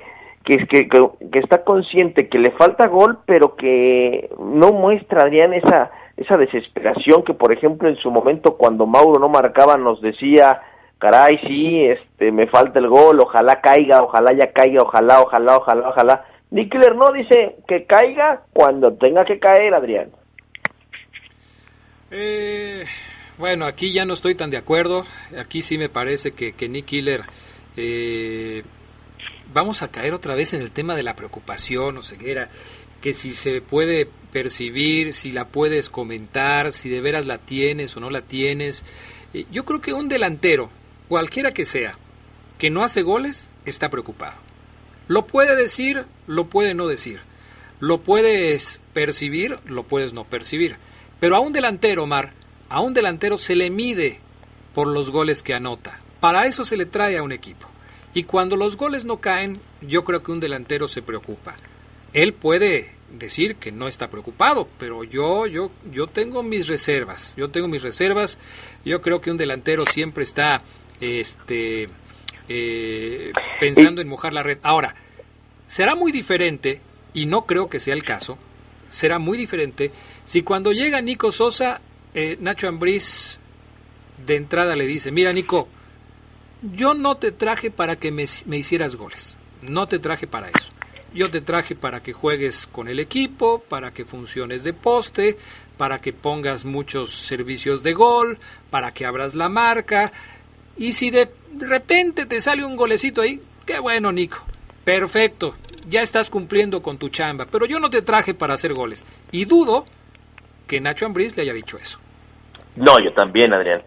que, que, que, está consciente que le falta gol, pero que no muestra, Adrián, esa, esa desesperación que, por ejemplo, en su momento cuando Mauro no marcaba nos decía, caray, sí, este, me falta el gol, ojalá caiga, ojalá ya caiga, ojalá, ojalá, ojalá, ojalá. Nickler no dice que caiga cuando tenga que caer, Adrián. Eh, bueno, aquí ya no estoy tan de acuerdo. Aquí sí me parece que, que Nick eh, vamos a caer otra vez en el tema de la preocupación o ceguera, que si se puede percibir, si la puedes comentar, si de veras la tienes o no la tienes. Eh, yo creo que un delantero, cualquiera que sea, que no hace goles, está preocupado. Lo puede decir, lo puede no decir. Lo puedes percibir, lo puedes no percibir. Pero a un delantero, Omar, a un delantero se le mide por los goles que anota. Para eso se le trae a un equipo. Y cuando los goles no caen, yo creo que un delantero se preocupa. Él puede decir que no está preocupado, pero yo, yo, yo tengo mis reservas. Yo tengo mis reservas. Yo creo que un delantero siempre está, este, eh, pensando en mojar la red. Ahora, será muy diferente y no creo que sea el caso. Será muy diferente si cuando llega Nico Sosa, eh, Nacho Ambriz de entrada le dice, mira Nico, yo no te traje para que me, hicieras goles, no te traje para eso. Yo te traje para que juegues con el equipo, para que funciones de poste, para que pongas muchos servicios de gol, para que abras la marca. Y si de repente te sale un golecito ahí, qué bueno, Nico. Perfecto, ya estás cumpliendo con tu chamba, pero yo no te traje para hacer goles. Y dudo que Nacho Ambriz le haya dicho eso. No, yo también, Adrián.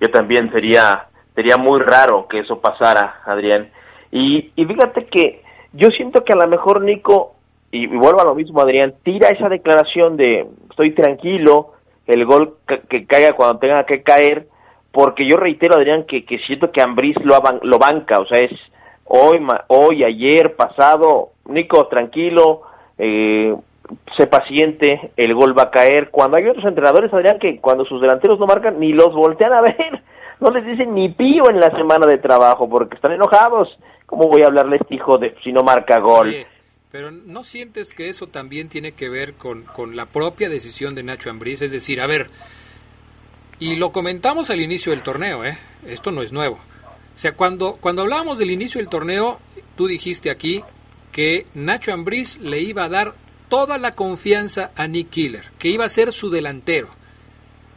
Yo también sería Sería muy raro que eso pasara, Adrián. Y, y fíjate que yo siento que a lo mejor Nico, y, vuelvo a lo mismo, Adrián, tira esa declaración de estoy tranquilo, el gol que, caiga cuando tenga que caer, porque yo reitero, Adrián, que, que siento que Ambriz lo, lo banca, o sea, es hoy, hoy, ayer, pasado, Nico, tranquilo, eh, sé paciente, el gol va a caer. Cuando hay otros entrenadores, Adrián, que cuando sus delanteros no marcan, ni los voltean a ver no les dicen ni pío en la semana de trabajo porque están enojados. ¿Cómo voy a hablarle a este hijo de si no marca gol? pero ¿no sientes que eso también tiene que ver con, con la propia decisión de Nacho Ambriz? Es decir, a ver, y lo comentamos al inicio del torneo, ¿eh? Esto no es nuevo. O sea, cuando, cuando hablábamos del inicio del torneo, tú dijiste aquí que Nacho Ambriz le iba a dar toda la confianza a Nick Killer, que iba a ser su delantero.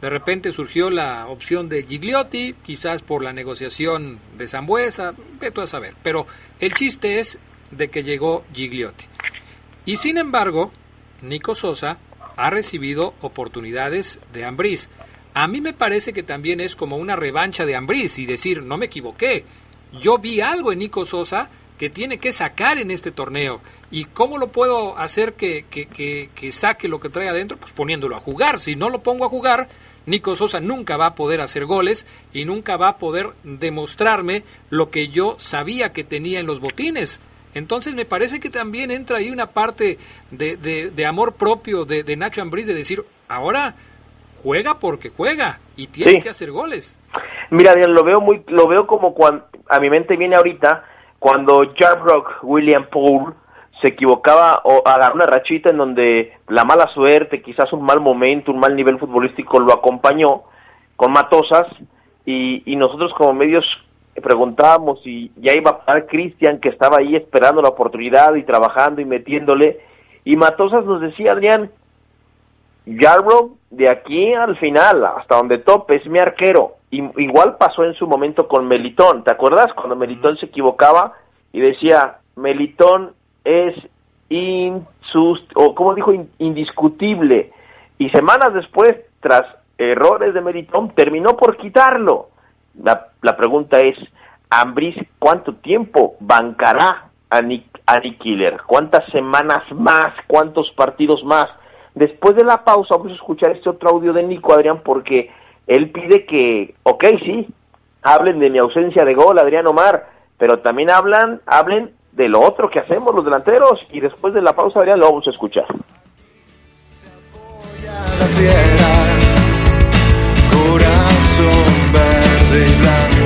De repente surgió la opción de Gigliotti, quizás por la negociación de Zambuesa, veto a saber. Pero el chiste es de que llegó Gigliotti. Y sin embargo, Nico Sosa ha recibido oportunidades de Ambriz. A mí me parece que también es como una revancha de Ambriz y decir, no me equivoqué. Yo vi algo en Nico Sosa que tiene que sacar en este torneo. ¿Y cómo lo puedo hacer que, que, que, que saque lo que trae adentro? Pues poniéndolo a jugar. Si no lo pongo a jugar, Nico Sosa nunca va a poder hacer goles y nunca va a poder demostrarme lo que yo sabía que tenía en los botines. Entonces me parece que también entra ahí una parte de, de, amor propio de, de Nacho Ambriz de decir, ahora juega porque juega y tiene que hacer goles. Mira, lo veo muy, lo veo como cuando a mi mente viene ahorita cuando Jarbrock William Paul se equivocaba o agarró una rachita en donde la mala suerte, quizás un mal momento, un mal nivel futbolístico lo acompañó con Matosas y, y nosotros como medios preguntábamos si ya iba a parar Cristian que estaba ahí esperando la oportunidad y trabajando y metiéndole y Matosas nos decía Adrián Jarro de aquí al final, hasta donde tope, es mi arquero. Y, igual pasó en su momento con Melitón, ¿te acuerdas? Cuando Melitón se equivocaba y decía, Melitón es o como dijo, indiscutible. Y semanas después, tras errores de Melitón, terminó por quitarlo. La, la pregunta es, Ambris, ¿cuánto tiempo bancará a Nick, a Nick Killer? ¿Cuántas semanas más? ¿Cuántos partidos más? Después de la pausa vamos a escuchar este otro audio de Nico Adrián porque él pide que, ok, sí, hablen de mi ausencia de gol, Adrián Omar, pero también hablan, hablen de lo otro que hacemos los delanteros y después de la pausa Adrián lo vamos a escuchar. Corazón verde y blanco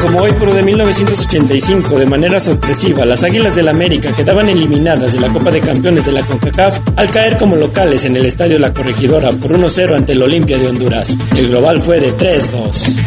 como hoy, pero de 1985, de manera sorpresiva, las Águilas del América quedaban eliminadas de la Copa de Campeones de la CONCACAF al caer como locales en el Estadio La Corregidora por 1-0 ante el Olimpia de Honduras. El global fue de 3-2.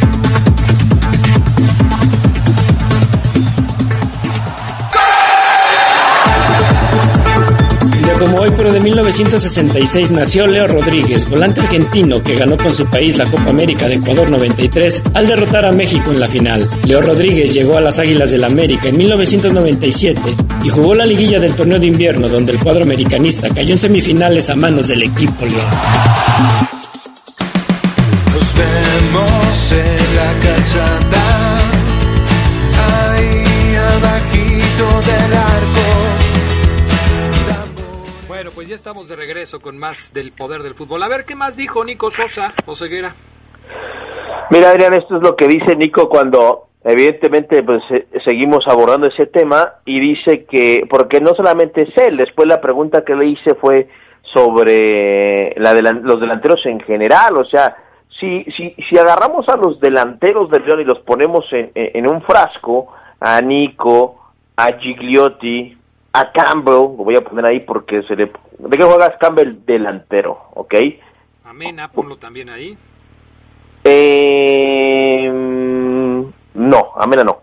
Hoy, pero de 1966 nació Leo Rodríguez, volante argentino que ganó con su país la Copa América de Ecuador 93 al derrotar a México en la final. Leo Rodríguez llegó a las Águilas del América en 1997 y jugó la liguilla del torneo de invierno donde el cuadro americanista cayó en semifinales a manos del equipo León. Estamos de regreso con más del poder del fútbol. A ver, ¿qué más dijo Nico Sosa, Ceguera? Mira, Adrián, esto es lo que dice Nico cuando evidentemente pues seguimos abordando ese tema y dice que porque no solamente es él, después la pregunta que le hice fue sobre la de los delanteros en general, o sea, si, si, si agarramos a los delanteros del León y los ponemos en un frasco, a Nico, a Gigliotti, a Campbell, lo voy a poner ahí porque se le... ¿De qué juegas Campbell? Delantero, ¿ok? Amena, ponlo también ahí. Eh, no, Amena no.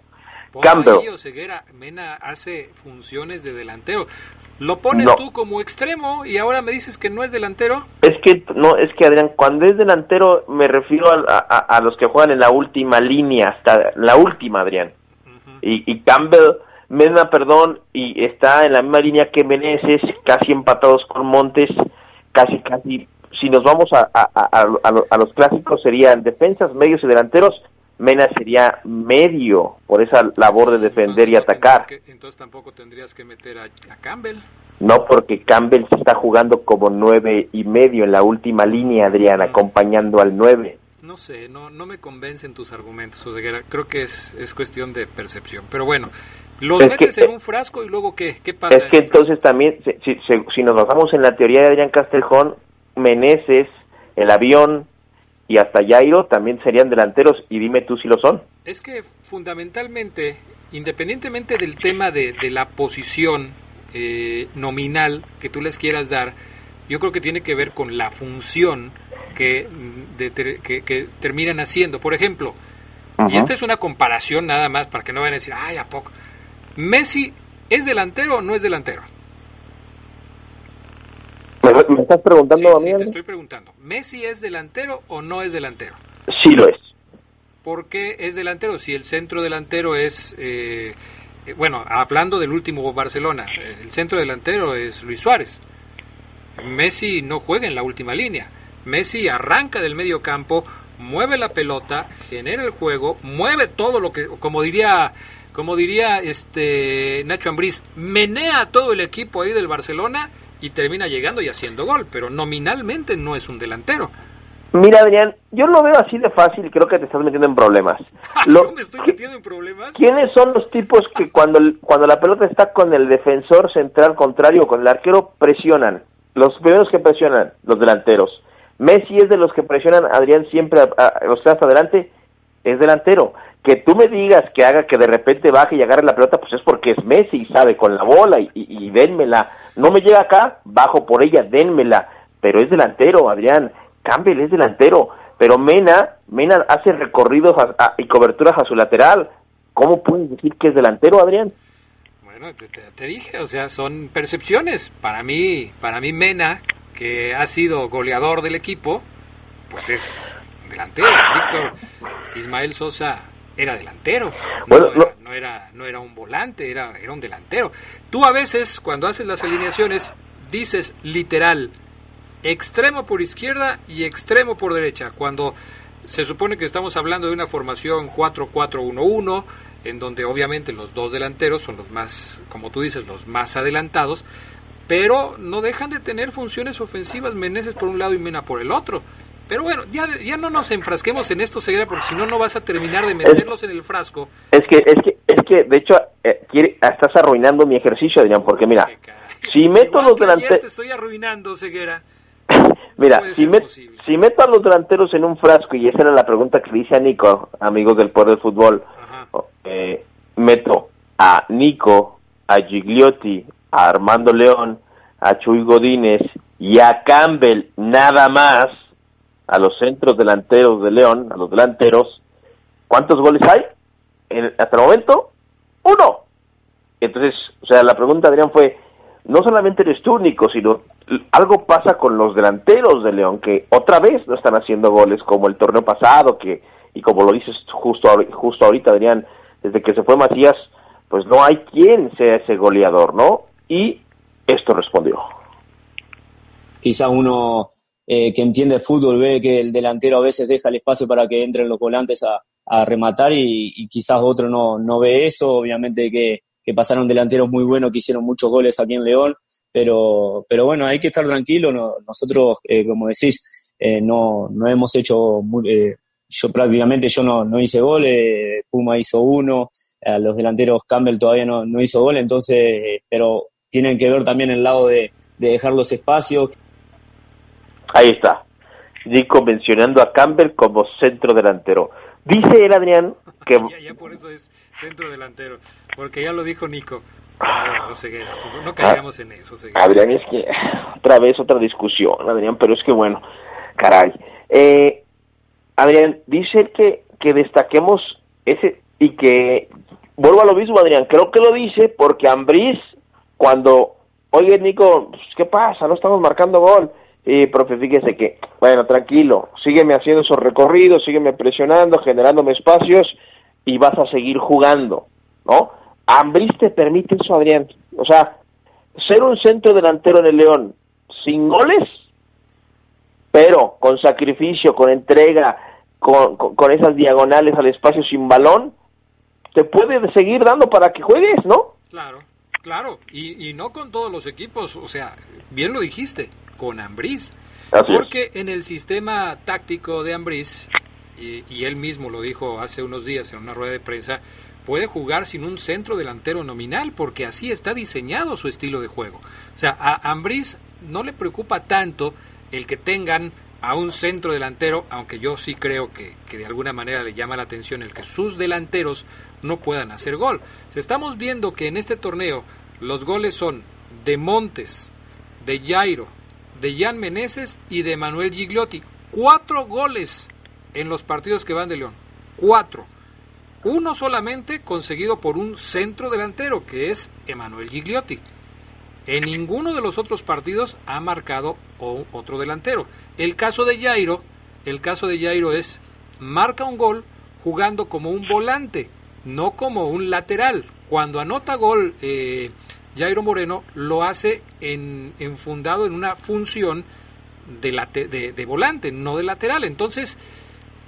Campbell. Ceguera, Mena hace funciones de delantero. Lo pones tú como extremo y ahora me dices que no es delantero. Es que no, es que Adrián, cuando es delantero me refiero a, a, los que juegan en la última línea, hasta la última, Adrián. y, y Campbell Mena, perdón, y está en la misma línea que Meneses, casi empatados con Montes, casi, casi, si nos vamos a, a, los clásicos serían defensas, medios y delanteros, Mena sería medio por esa labor de defender y atacar. entonces tampoco tendrías que meter a, Campbell. No, porque Campbell está jugando como nueve y medio en la última línea, Adrián, acompañando al nueve. No sé, no, no me convencen tus argumentos, o creo que es, es cuestión de percepción. Pero bueno, los metes en un frasco y luego ¿qué? ¿Qué pasa? Es que entonces también, si, si, nos basamos en la teoría de Adrián Casteljón, Meneses, el avión y hasta Jairo también serían delanteros y dime tú si lo son. Es que fundamentalmente, independientemente del tema de, de la posición eh, nominal que tú les quieras dar, yo creo que tiene que ver con la función que, que, que terminan haciendo. Por ejemplo, y esta es una comparación nada más para que no vayan a decir, ay, ¿a poco? ¿Messi es delantero o no es delantero? ¿Me, estás preguntando a mí? Sí, te estoy preguntando. ¿Messi es delantero o no es delantero? Sí lo es. ¿Por qué es delantero? Si el centro delantero es, eh, eh, bueno, hablando del último Barcelona, el centro delantero es Luis Suárez. Messi no juega en la última línea. Messi arranca del medio campo, mueve la pelota, genera el juego, mueve todo lo que, como diría como diría este Nacho Ambriz, menea todo el equipo ahí del Barcelona y termina llegando y haciendo gol, pero nominalmente no es un delantero. Mira, Adrián, yo lo veo así de fácil y creo que te estás metiendo en problemas. Lo, me estoy metiendo en problemas? ¿Quiénes son los tipos que cuando, cuando la pelota está con el defensor central contrario o con el arquero presionan? Los primeros que presionan, los delanteros. Messi es de los que presionan, Adrián, siempre a, los que hasta adelante, es delantero que tú me digas que haga que de repente baje y agarre la pelota, pues es porque es Messi y sabe con la bola y, y. No me llega acá, bajo por ella, dénmela. Pero es delantero, Adrián. Campbell es delantero. Pero Mena, Mena hace recorridos y coberturas a su lateral. ¿Cómo puedes decir que es delantero, Adrián? Bueno, te- te dije, o sea, son percepciones. Para mí, para mí Mena, que ha sido goleador del equipo, pues es delantero. Víctor Ismael Sosa era delantero. No, Bueno, era, no era, no era un volante, era, era un delantero. Tú a veces, cuando haces las alineaciones, dices literal, extremo por izquierda y extremo por derecha. Cuando se supone que estamos hablando de una formación 4-4-1-1, en donde obviamente los dos delanteros son los más, como tú dices, los más adelantados, pero no dejan de tener funciones ofensivas Meneses por un lado y Mena por el otro. Pero bueno, ya, ya no nos enfrasquemos en esto, Ceguera, porque si no, no vas a terminar de meterlos en el frasco. Es que, es que, es que, de hecho, eh, quiere- estás arruinando mi ejercicio, Adrián, porque mira, si meto los ayer te delanteros, estoy arruinando, Ceguera. mira, si, met- si meto a los delanteros en un frasco, y esa era la pregunta que le hice a Nico, amigos del Poder del Fútbol, eh, meto a Nico, a Gigliotti, a Armando León, a Chuy Godínez y a Campbell nada más, a los centros delanteros de León, a los delanteros, ¿cuántos goles hay? En- hasta el momento, uno. Entonces, o sea, la pregunta, Adrián, fue, no solamente eres tú, Nico, sino algo pasa con los delanteros de León, que otra vez no están haciendo goles como el torneo pasado, que y como lo dices justo, justo ahorita, Adrián, desde que se fue Matías, pues no hay quien sea ese goleador, ¿no? Y esto respondió. quizá uno eh, que entiende fútbol ve que el delantero a veces deja el espacio para que entren los volantes a, rematar y, y quizás otro no, no ve eso. Obviamente que, que pasaron delanteros muy buenos que hicieron muchos goles aquí en León, pero, pero bueno, hay que estar tranquilo. no- nosotros, eh, como decís, eh, no, no hemos hecho, eh, yo prácticamente yo no, no hice gol, Puma hizo uno, los delanteros Campbell todavía no, no hizo gol, entonces, eh, pero tienen que ver también el lado de, de dejar los espacios, Ahí está. Nico mencionando a Campbell como centro delantero. Dice él, Adrián, que... Ya, ya por eso es centro delantero, porque ya lo dijo Nico. No, no, Ceguera, pues no caigamos en eso, Ceguera. Adrián, es que otra vez otra discusión, Adrián, pero es que bueno, caray. Eh, Adrián, dice él que, que destaquemos ese y que, vuelvo a lo mismo, Adrián, creo que lo dice porque Ambriz, cuando, oye, Nico, pues, ¿qué pasa? No estamos marcando gol. Y, profe, fíjese que, bueno, tranquilo, sígueme haciendo esos recorridos, sígueme presionando, generándome espacios y vas a seguir jugando, ¿no? Ambriz te permite eso, Adrián. O sea, ser un centro delantero en el León sin goles, pero con sacrificio, con entrega, con, con esas diagonales al espacio sin balón, te puede seguir dando para que juegues, ¿no? Claro, claro, y, y no con todos los equipos, o sea, bien lo dijiste, con Ambriz. Así es. Porque en el sistema táctico de Ambriz, y, y él mismo lo dijo hace unos días en una rueda de prensa, puede jugar sin un centro delantero nominal, porque así está diseñado su estilo de juego. O sea, a Ambriz no le preocupa tanto el que tengan a un centro delantero, aunque yo sí creo que, que de alguna manera le llama la atención el que sus delanteros no puedan hacer gol. Sea, estamos viendo que en este torneo los goles son de Montes, de Jairo, de Jan Meneses y de Manuel Gigliotti. Cuatro goles en los partidos que van de León. Cuatro. Uno solamente conseguido por un centro delantero, que es Emanuel Gigliotti. En ninguno de los otros partidos ha marcado otro delantero. El caso de Jairo, el caso de Jairo es marca un gol jugando como un volante, no como un lateral. Cuando anota gol eh, Jairo Moreno lo hace en, enfundado en una función de, de volante, no de lateral. Entonces,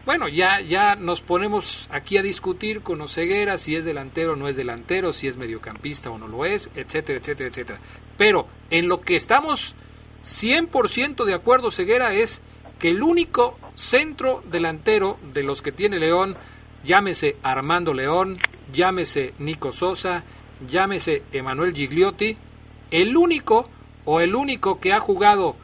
bueno, ya, ya nos ponemos aquí a discutir con Oseguera si es delantero o no es delantero, si es mediocampista o no lo es, etcétera, etcétera, etcétera. Pero en lo que estamos 100% de acuerdo, Ceguera, es que el único centro delantero de los que tiene León, llámese Armando León, llámese Nico Sosa, llámese Emanuel Gigliotti, el único o el único que ha jugado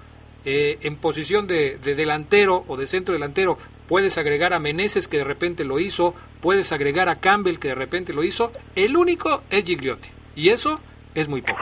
eh, en posición de, de delantero o de centro delantero, puedes agregar a Meneses que de repente lo hizo, puedes agregar a Campbell que de repente lo hizo, el único es Gigliotti. Y eso es muy poco.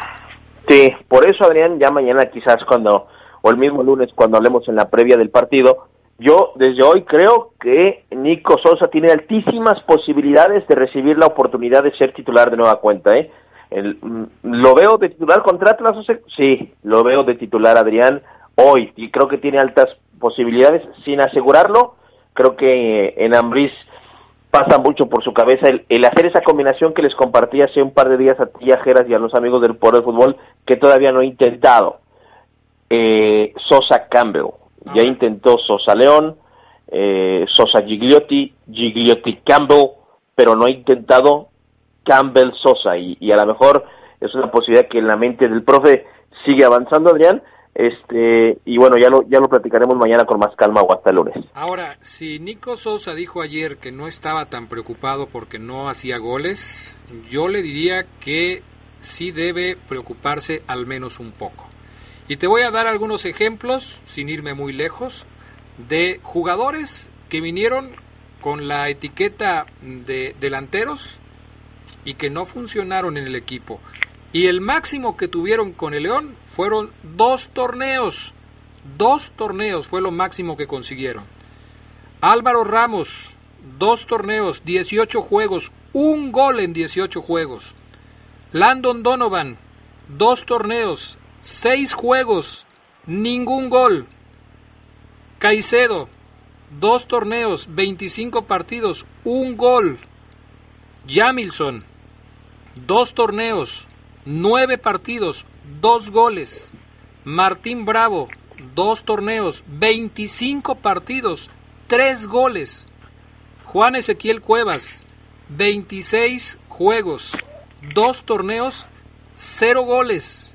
Sí, por eso Adrián, ya mañana quizás cuando, o el mismo lunes cuando hablemos en la previa del partido, yo desde hoy creo que Nico Sosa tiene altísimas posibilidades de recibir la oportunidad de ser titular de nueva cuenta, ¿eh? Mm, ¿Lo veo de titular contra Atlas? Sí, lo veo de titular Adrián hoy y creo que tiene altas posibilidades sin asegurarlo. Creo que en Ambris pasa mucho por su cabeza el, hacer esa combinación que les compartí hace un par de días a ti, a Geras y a los amigos del Poder de Fútbol que todavía no he intentado. Eh, Sosa Campbell, ya intentó Sosa León, eh, Sosa Gigliotti, Gigliotti Campbell, pero no ha intentado Campbell Sosa. Y, y a lo mejor es una posibilidad que en la mente del profe sigue avanzando Adrián. Este y bueno ya lo ya lo platicaremos mañana con más calma o hasta el lunes. Ahora, si Nico Sosa dijo ayer que no estaba tan preocupado porque no hacía goles, yo le diría que sí debe preocuparse al menos un poco. Y te voy a dar algunos ejemplos, sin irme muy lejos, de jugadores que vinieron con la etiqueta de delanteros y que no funcionaron en el equipo. Y el máximo que tuvieron con el León fueron dos torneos. Dos torneos fue lo máximo que consiguieron. Álvaro Ramos, dos torneos, 18 juegos, un gol en 18 juegos. Landon Donovan, dos torneos, seis juegos, ningún gol. Caicedo, dos torneos, 25 partidos, un gol. Jamilson, dos torneos, nueve partidos, dos goles. Martín Bravo, dos torneos, 25 partidos, tres goles. Juan Ezequiel Cuevas, 26 juegos, dos torneos, cero goles.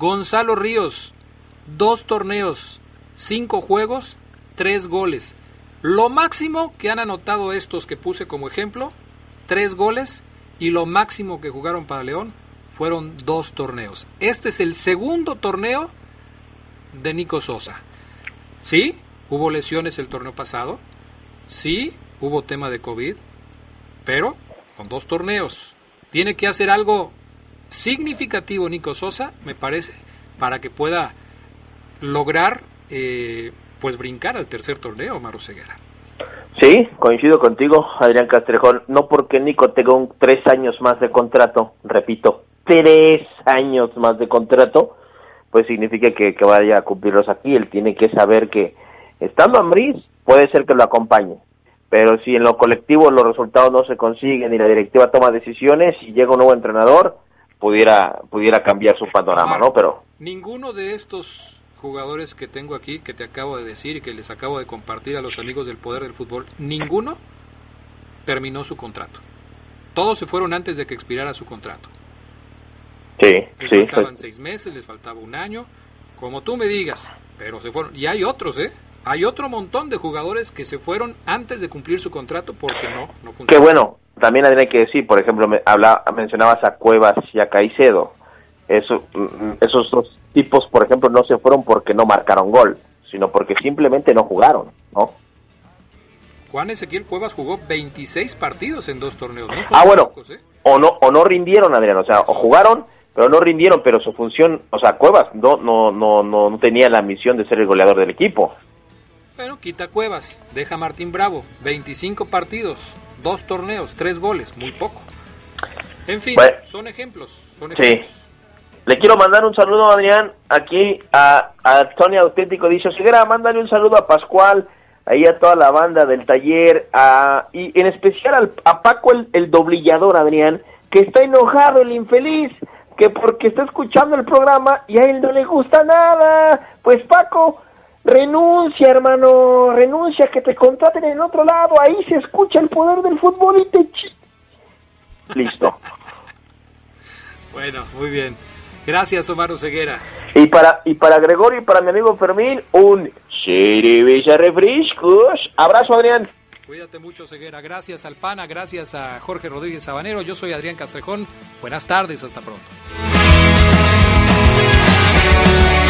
Gonzalo Ríos, dos torneos, cinco juegos, tres goles. Lo máximo que han anotado estos que puse como ejemplo, tres goles, y lo máximo que jugaron para León fueron dos torneos. Este es el segundo torneo de Nico Sosa. Sí, hubo lesiones el torneo pasado, sí, hubo tema de COVID, pero con dos torneos. Tiene que hacer algo significativo Nico Sosa, me parece, para que pueda lograr eh, pues brincar al tercer torneo, Maro Ceguera. Sí, coincido contigo, Adrián Castrejón. No porque Nico tenga un tres años más de contrato, repito, tres años más de contrato, pues significa que, que vaya a cumplirlos aquí. Él tiene que saber que estando Ambris puede ser que lo acompañe, pero si en lo colectivo los resultados no se consiguen y la directiva toma decisiones y llega un nuevo entrenador, pudiera pudiera cambiar su panorama, ¿no? Pero Ninguno de estos jugadores que tengo aquí, que te acabo de decir y que les acabo de compartir a los amigos del poder del fútbol, ninguno terminó su contrato. Todos se fueron antes de que expirara su contrato. sí, Les sí, faltaban seis meses, les faltaba un año, como tú me digas, pero se fueron. Y hay otros, ¿eh? Hay otro montón de jugadores que se fueron antes de cumplir su contrato porque no, no funcionó. Qué bueno, también hay que decir, por ejemplo, me habla, mencionabas a Cuevas y a Caicedo. Eso, mm, esos dos tipos, por ejemplo, no se fueron porque no marcaron gol, sino porque simplemente no jugaron, ¿no? Juan Ezequiel Cuevas jugó 26 partidos en dos torneos. No Ah, bueno, ¿eh? o no o no rindieron, Adrián, o sea, o jugaron, pero no rindieron, pero su función, o sea, Cuevas no no no no, no tenía la misión de ser el goleador del equipo. Pero quita Cuevas, deja Martín Bravo, 25 partidos, dos torneos, tres goles, muy poco. En fin, Bueno. son ejemplos, son Sí. ejemplos. Le quiero mandar un saludo, Adrián, aquí a, a Tony Auténtico. Dice, Segura, mándale un saludo a Pascual, ahí a toda la banda del taller, a, y en especial al, a Paco el, el doblillador, Adrián, que está enojado, el infeliz, que porque está escuchando el programa y a él no le gusta nada. Pues Paco, renuncia, hermano, renuncia, que te contraten en otro lado, ahí se escucha el poder del fútbol y te... Listo. Bueno, muy bien. Gracias, Omar Ceguera. Y para, y para Gregorio y para mi amigo Fermín, un cerveza refrescos. Abrazo, Adrián. Cuídate mucho, Ceguera. Gracias al PANA, gracias a Jorge Rodríguez Sabanero. Yo soy Adrián Castrejón. Buenas tardes, hasta pronto.